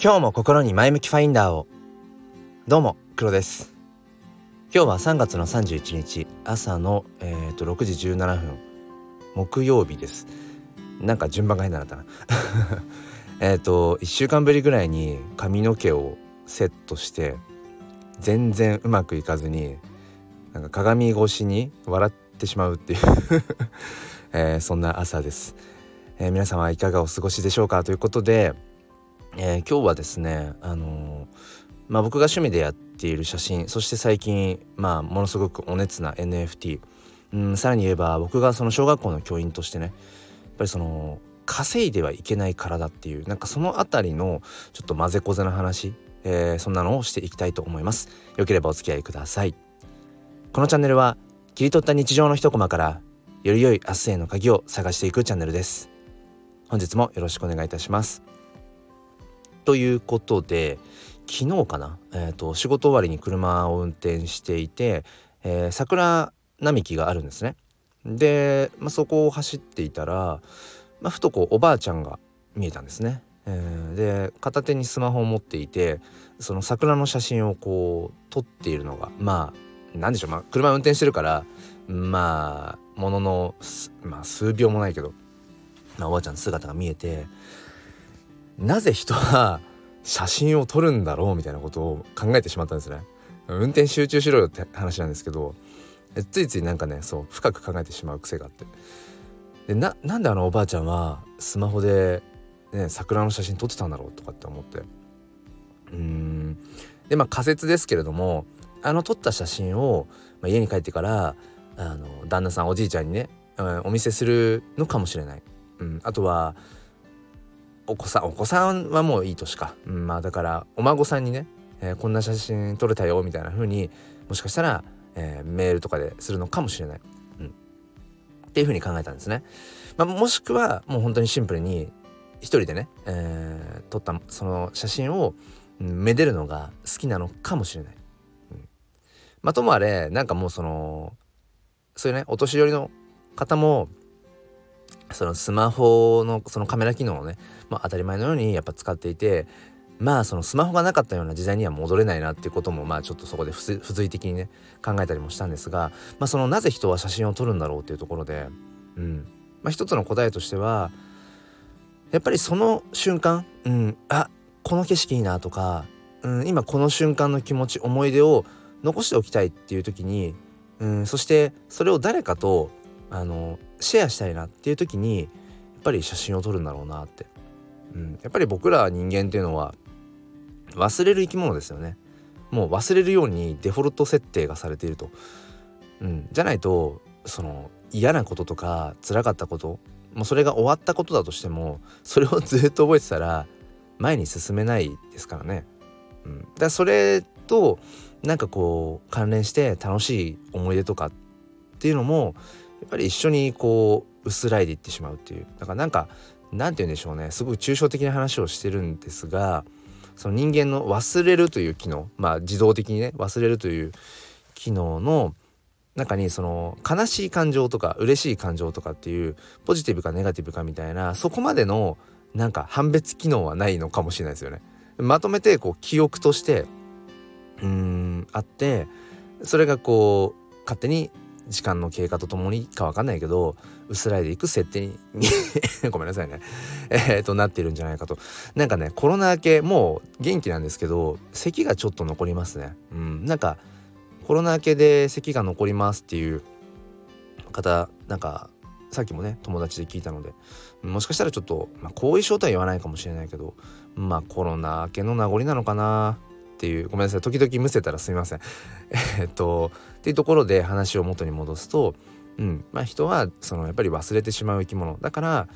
今日も心に前向きファインダーを。どうも黒です。今日は3月の31日朝の、えーと、6時17分。木曜日です。なんか順番が変だったな。えっと1週間ぶりぐらいに髪の毛をセットして全然うまくいかずになんか鏡越しに笑ってしまうっていう。えー、そんな朝です、えー、皆様いかがお過ごしでしょうかということで、えー、今日はですねあのまあ、僕が趣味でやっている写真そして最近、まあ、ものすごくお熱な NFT、うん、さらに言えば僕がその小学校の教員としてねやっぱりその稼いではいけない体っていうなんかその辺りのちょっと混ぜこぜな話、えー、そんなのをしていきたいと思います。よければお付き合いください。このチャンネルは切り取った日常の一コマからより良い明日への鍵を探していくチャンネルです。本日もよろしくお願いいたします。ということで昨日かな、えーと、仕事終わりに車を運転していて、えー、桜並木があるんですね。で、まあ、そこを走っていたら、まあ、ふとこうおばあちゃんが見えたんですね、えー、で片手にスマホを持っていてその桜の写真をこう撮っているのがまあ何でしょう、まあ、車運転してるからまあものの、まあ、数秒もないけど、まあ、おばあちゃんの姿が見えてなぜ人は写真を撮るんだろうみたいなことを考えてしまったんですね。運転集中しろよって話なんですけどついついなんかねそう深く考えてしまう癖があってでなんであのおばあちゃんはスマホで、ね、桜の写真撮ってたんだろうとかって思ってうんでまあ仮説ですけれどもあの撮った写真を、まあ、家に帰ってからあの旦那さんおじいちゃんにね、うん、お見せするのかもしれない。うん、あとはお子さんお子さんはもういい年か、うん、まあだからお孫さんにね、えー、こんな写真撮れたよみたいな風にもしかしたら、えー、メールとかでするのかもしれない、うん、っていう風に考えたんですね。まあ、もしくはもう本当にシンプルに一人でね、えー、撮ったその写真を、うん、めでるのが好きなのかもしれない。うん、まあともあれなんかもうそのそういうねお年寄りの方もそのスマホのそのカメラ機能をね、まあ、当たり前のようにやっぱ使っていてまあそのスマホがなかったような時代には戻れないなっていうこともまあちょっとそこで付随的にね考えたりもしたんですが、まあ、そのなぜ人は写真を撮るんだろうっていうところで、うん。まあ、一つの答えとしてはやっぱりその瞬間、うん、あこの景色いいなとか、うん、今この瞬間の気持ち思い出を残しておきたいっていう時にうん、そしてそれを誰かとあのシェアしたいなっていう時にやっぱり写真を撮るんだろうなって、うん、やっぱり僕ら人間っていうのは忘れる生き物ですよね。もう忘れるようにデフォルト設定がされていると、うん、じゃないとその嫌なこととか辛かったこともうそれが終わったことだとしてもそれをずっと覚えてたら前に進めないですからね。うん、だからそれとなんかこう関連して楽しい思い出とかっていうのもやっぱり一緒にこう薄らいでいってしまうっていうだからなんかなんて言うんでしょうねすごく抽象的な話をしてるんですがその人間の忘れるという機能まあ自動的にね忘れるという機能の中にその悲しい感情とか嬉しい感情とかっていうポジティブかネガティブかみたいなそこまでのなんか判別機能はないのかもしれないですよね。まとめてこう記憶としてうんあってそれがこう勝手に時間の経過とともにか分かんないけど薄らいでいく設定に ごめんなさいね。えー、となってるんじゃないかと。なんかねコロナ明けもう元気なんですけど咳がちょっと残りますね。うん。なんかコロナ明けで咳が残りますっていう方なんかさっきもね友達で聞いたのでもしかしたらちょっと、まあ、後遺症とは言わないかもしれないけどまあコロナ明けの名残なのかなっていうごめんなさい。時々むせたらすみません。えっとっていうところで話を元に戻すと、うんまあ、人はそのやっぱり忘れてしまう生き物。だから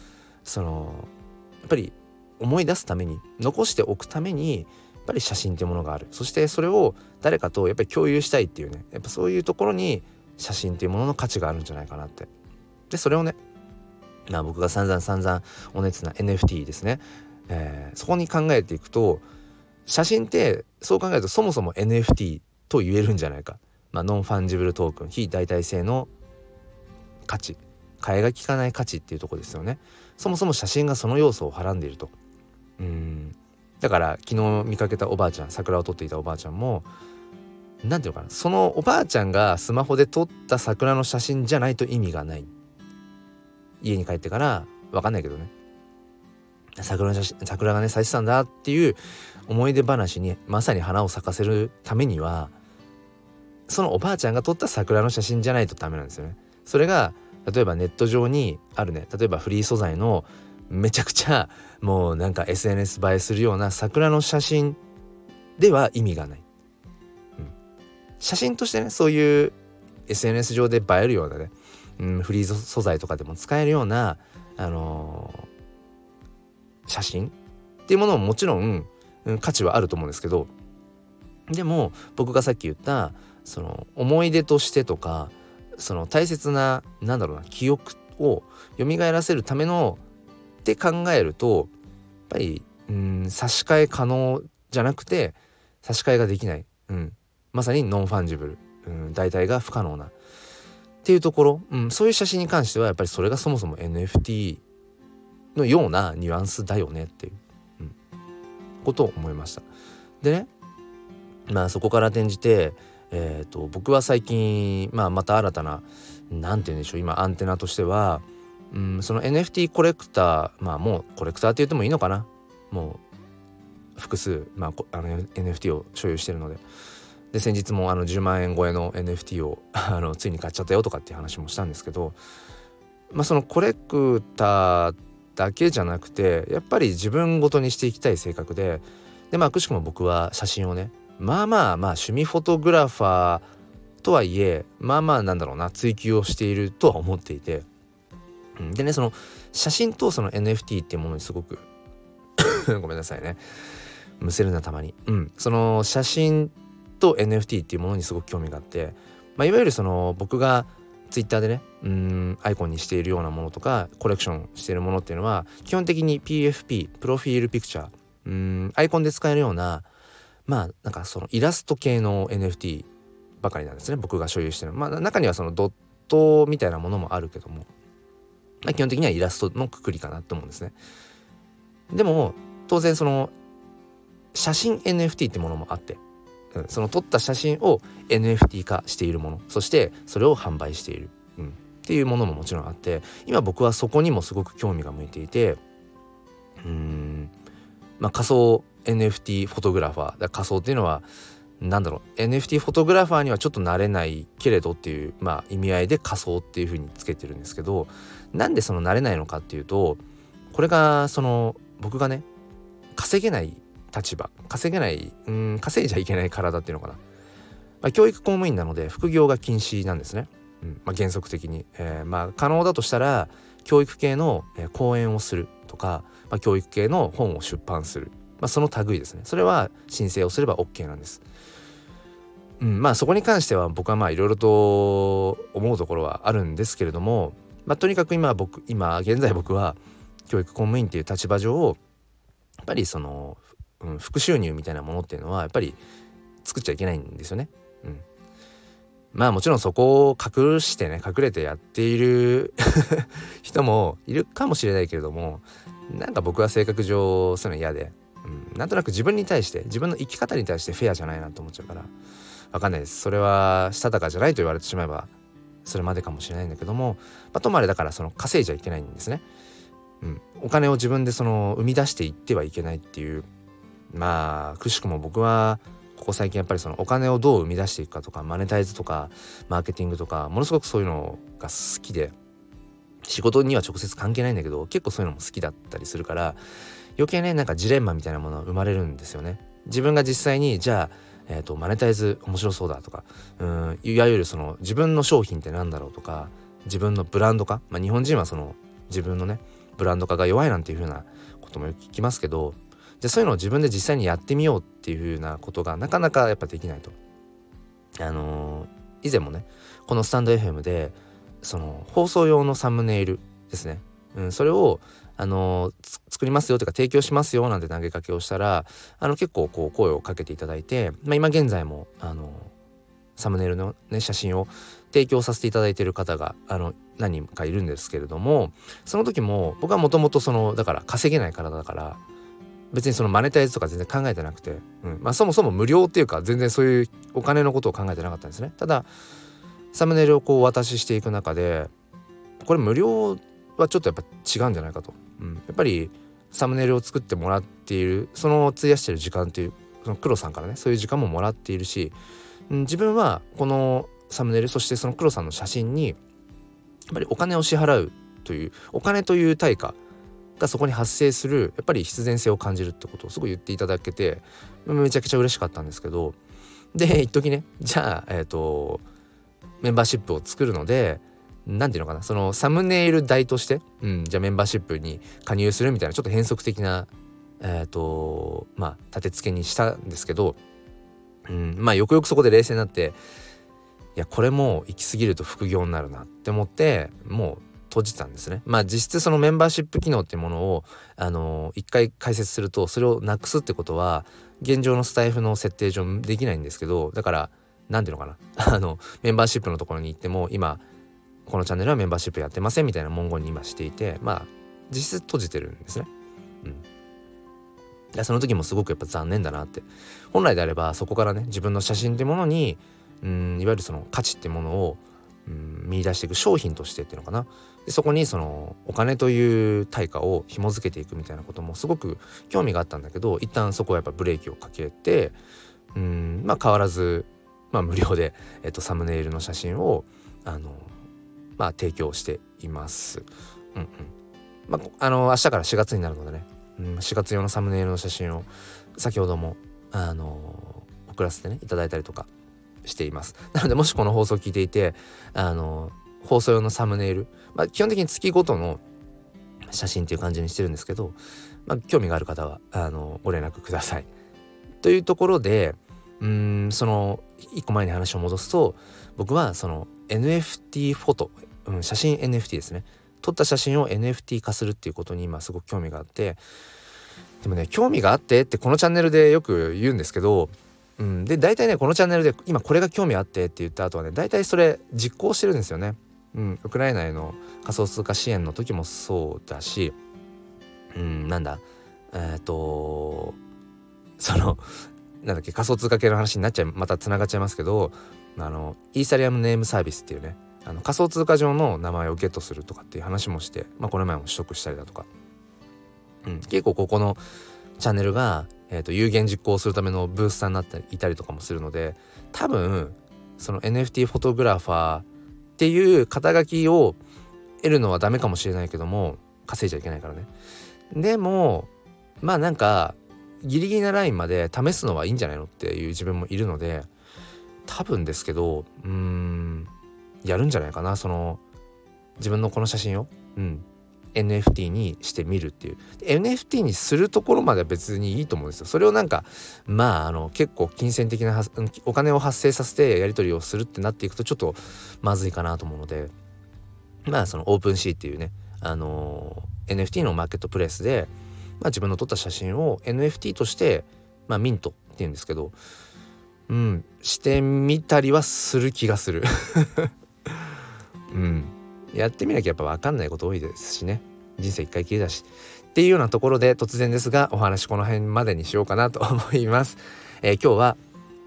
そのやっぱり思い出すために残しておくためにやっぱり写真っていうものがある。そしてそれを誰かとやっぱり共有したいっていうね。やっぱそういうところに写真っていうものの価値があるんじゃないかなって。でそれをねまあ僕が散々散々お熱な NFT ですね、えー、そこに考えていくと写真ってそう考えるとそもそも NFT と言えるんじゃないか、まあ、 non-fungible token 非代替性の価値替えが利かない価値っていうとこですよね。そもそも写真がその要素をはらんでいると。うん。だから昨日見かけたおばあちゃん桜を撮っていたおばあちゃんも何て言うのかな。そのおばあちゃんがスマホで撮った桜の写真じゃないと意味がない。家に帰ってから分かんないけどね。桜の写真桜がね咲いてたんだっていう思い出話にまさに花を咲かせるためにはそのおばあちゃんが撮った桜の写真じゃないとダメなんですよね。それが例えばネット上にあるね例えばフリー素材のめちゃくちゃもうなんか SNS 映えするような桜の写真では意味がない。うん、写真としてねそういう SNS 上で映えるようなね、うん、フリー素材とかでも使えるような、あのー、写真っていうものももちろん、うん、価値はあると思うんですけどでも僕がさっき言ったその思い出としてとかその大切ななんだろうな記憶を蘇らせるためのって考えるとやっぱりうん差し替え可能じゃなくて差し替えができない、うん、まさに non-fungible、うん、代替が不可能な。っていうところ、うん、そういう写真に関してはやっぱりそれがそもそも NFT のようなニュアンスだよねっていう、うん、ことを思いました。でねまあそこから転じてえーと、僕は最近、まあ、また新たな何て言うんでしょう今アンテナとしては、うん、その NFT コレクターまあもうコレクターって言ってもいいのかな？もう複数、まあ、あの NFT を所有してるので。で先日もあの10万円超えの NFT をあのついに買っちゃったよとかっていう話もしたんですけど、まあ、そのコレクターだけじゃなくてやっぱり自分ごとにしていきたい性格ででまあくしくも僕は写真をねまあまあまあ趣味フォトグラファーとはいえまあまあなんだろうな追求をしているとは思っていて、でねその写真とその NFT っていうものにすごく ごめんなさいね。むせるなたまに。うん。その写真と NFT っていうものにすごく興味があって、まあ、いわゆるその僕が Twitter でねうんアイコンにしているようなものとかコレクションしているものっていうのは基本的に PFP プロフィールピクチャーうんアイコンで使えるようなまあなんかそのイラスト系の NFT ばかりなんですね。僕が所有してるまあ中にはそのドットみたいなものもあるけども、まあ、基本的にはイラストのくくりかなと思うんですね。でも当然その写真 NFT ってものもあって、うん、その撮った写真を NFT 化しているもの。そしてそれを販売している、うん、っていうものももちろんあって。今僕はそこにもすごく興味が向いていて。うん。まあ仮想 NFT フォトグラファー。仮想っていうのは何だろう。NFT フォトグラファーにはちょっとなれないけれどっていうまあ意味合いで仮想っていうふうにつけてるんですけどなんでそのなれないのかっていうとこれがその僕がね稼げない立場。稼げないうん稼いじゃいけない体っていうのかな、まあ、教育公務員なので副業が禁止なんですね、うんまあ、原則的に、えー、まあ可能だとしたら教育系の、講演をするとか、まあ、教育系の本を出版する。まあ、その類ですねそれは申請をすれば OK なんです。うん、まあそこに関しては僕はまあいろいろと思うところはあるんですけれども、まあ、とにかく今僕今現在僕は教育公務員っていう立場上やっぱりその、うん、副収入みたいなものっていうのはやっぱり作っちゃいけないんですよね。うん、まあもちろんそこを隠してね隠れてやっている 人もいるかもしれないけれどもなんか僕は性格上そういうの嫌でうん、なんとなく自分に対して自分の生き方に対してフェアじゃないなと思っちゃうから分かんないです。それはしたたかじゃないと言われてしまえばそれまでかもしれないんだけども、まあ、ともあれだからその稼いじゃいけないんですね、うん、お金を自分でその生み出していってはいけないっていうまあくしくも僕はここ最近やっぱりそのお金をどう生み出していくかとかマネタイズとかマーケティングとかものすごくそういうのが好きで仕事には直接関係ないんだけど結構そういうのも好きだったりするから余計ねなんかジレンマみたいなものが生まれるんですよね。自分が実際にじゃあ、えーと、マネタイズ面白そうだとかうんいわゆるその自分の商品って何だろうとか自分のブランド化、まあ、日本人はその自分のねブランド化が弱いなんていう風なこともよく聞きますけどじゃそういうのを自分で実際にやってみようっていう風なことがなかなかやっぱできないと。あのー、以前もねこのスタンド FM でその放送用のサムネイルですね、うん、それをあの作りますよとか提供しますよなんて投げかけをしたらあの結構こう声をかけていただいて、まあ、今現在もあのサムネイルの、ね、写真を提供させていただいている方があの何人かいるんですけれどもその時も僕はもともとそのだから稼げない体だから別にそのマネタイズとか全然考えてなくて、うん。まあ、そもそも無料っていうか全然そういうお金のことを考えてなかったんですね。ただサムネイルをこうお渡ししていく中でこれ無料はちょっとやっぱ違うんじゃないかと、うん、やっぱりサムネイルを作ってもらっているその費やしてる時間っていうその黒さんからねそういう時間ももらっているし、うん、自分はこのサムネイルそしてその黒さんの写真にやっぱりお金を支払うというお金という対価がそこに発生するやっぱり必然性を感じるってことをすごい言っていただけてめちゃくちゃ嬉しかったんですけどで一時ねじゃあえっ、ー、とメンバーシップを作るので何て言うのかなそのサムネイル代として、うん、じゃあメンバーシップに加入するみたいなちょっと変則的なえっ、ー、とまあ立て付けにしたんですけど、うん、まあよくよくそこで冷静になっていやこれも行き過ぎると副業になるなって思ってもう閉じたんですね。まあ実質そのメンバーシップ機能っていうものをあの一回解説するとそれをなくすってことは現状のスタイフの設定上できないんですけどだから何ていうのかなあのメンバーシップのところに行っても今このチャンネルはメンバーシップやってませんみたいな文言に今していてまあ実質閉じてるんですね。うん。いその時もすごくやっぱ残念だなって本来であればそこからね自分の写真ってものにうんいわゆるその価値ってものをうん見出していく商品としてっていうのかなでそこにそのお金という対価を紐付けていくみたいなこともすごく興味があったんだけど一旦そこはやっぱブレーキをかけてうんまあ変わらず、まあ、無料で、えっと、サムネイルの写真をあのまあ提供しています。うんうんまあ、あの明日から4月になるのでね、うん、4月用のサムネイルの写真を先ほどもあの送らせてねいただいたりとかしていますなのでもしこの放送を聞いていてあの放送用のサムネイル、まあ、基本的に月ごとの写真っていう感じにしてるんですけど、まあ、興味がある方はあのご連絡ください。というところでうんその一個前に話を戻すと僕はその NFT フォト、うん、写真 NFT ですね撮った写真を NFT 化するっていうことに今すごく興味があってでもね興味があってってこのチャンネルでよく言うんですけどうん、で大体ねこのチャンネルで今これが興味あってって言った後はね大体それ実行してるんですよね。うん、ウクライナへの仮想通貨支援の時もそうだし、うん、なんだえっ、ー、とそのなんだっけ仮想通貨系の話になっちゃいまたつながっちゃいますけどあのイーサリアムネームサービスっていうねあの仮想通貨上の名前をゲットするとかっていう話もして、まあ、この前も取得したりだとか、うん、結構ここのチャンネルがえーと、有言実行するためのブースターになったりいたりとかもするので多分その NFT フォトグラファーっていう肩書きを得るのはダメかもしれないけども稼いじゃいけないからね。でもまあなんかギリギリなラインまで試すのはいいんじゃないのっていう自分もいるので多分ですけどうーん。やるんじゃないかなその自分のこの写真を。うん。NFT にしてみるっていう。NFT にするところまでは別にいいと思うんですよ。それをなんかまああの結構金銭的なお金を発生させてやり取りをするってなっていくとちょっとまずいかなと思うので。まあそのオープンシーっていうねあの NFT のマーケットプレイスで、まあ、自分の撮った写真を NFT として、まあ、ミントっていうんですけどうんしてみたりはする気がする。うん。やってみなきゃやっぱ分かんないこと多いですしね。人生一回きりだし。っていうようなところで突然ですがお話この辺までにしようかなと思います、えー、今日は、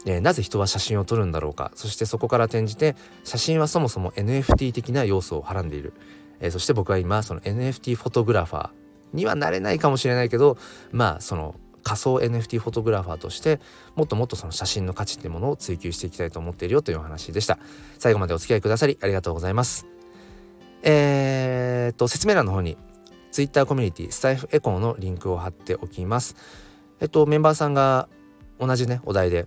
えー、なぜ人は写真を撮るんだろうか。そしてそこから転じて写真はそもそも NFT 的な要素をはらんでいる、えー、そして僕は今その NFT フォトグラファーにはなれないかもしれないけどまあその仮想 NFT フォトグラファーとしてもっともっとその写真の価値っていうものを追求していきたいと思っているよというお話でした最後までお付き合いくださりありがとうございますえー、っと説明欄の方に Twitter コミュニティスタイフエコーのリンクを貼っておきます。えっとメンバーさんが同じねお題で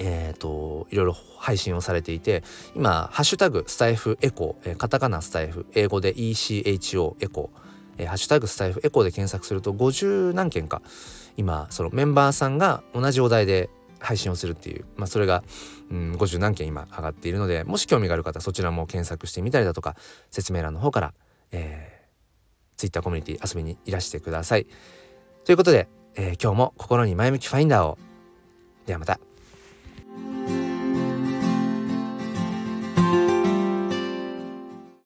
えーと、いろいろ配信をされていて今「ハッシュタグスタイフエコー」えー、カタカナスタイフ英語で ECHO エコー、えー、ハッシュタグスタイフエコーで検索すると50何件か今そのメンバーさんが同じお題で配信をするっていう、まあ、それが、うん、50何件今上がっているのでもし興味がある方そちらも検索してみたりだとか説明欄の方から、えー、Twitter コミュニティ遊びにいらしてください。ということで、えー、今日も心に前向きファインダーをではまた。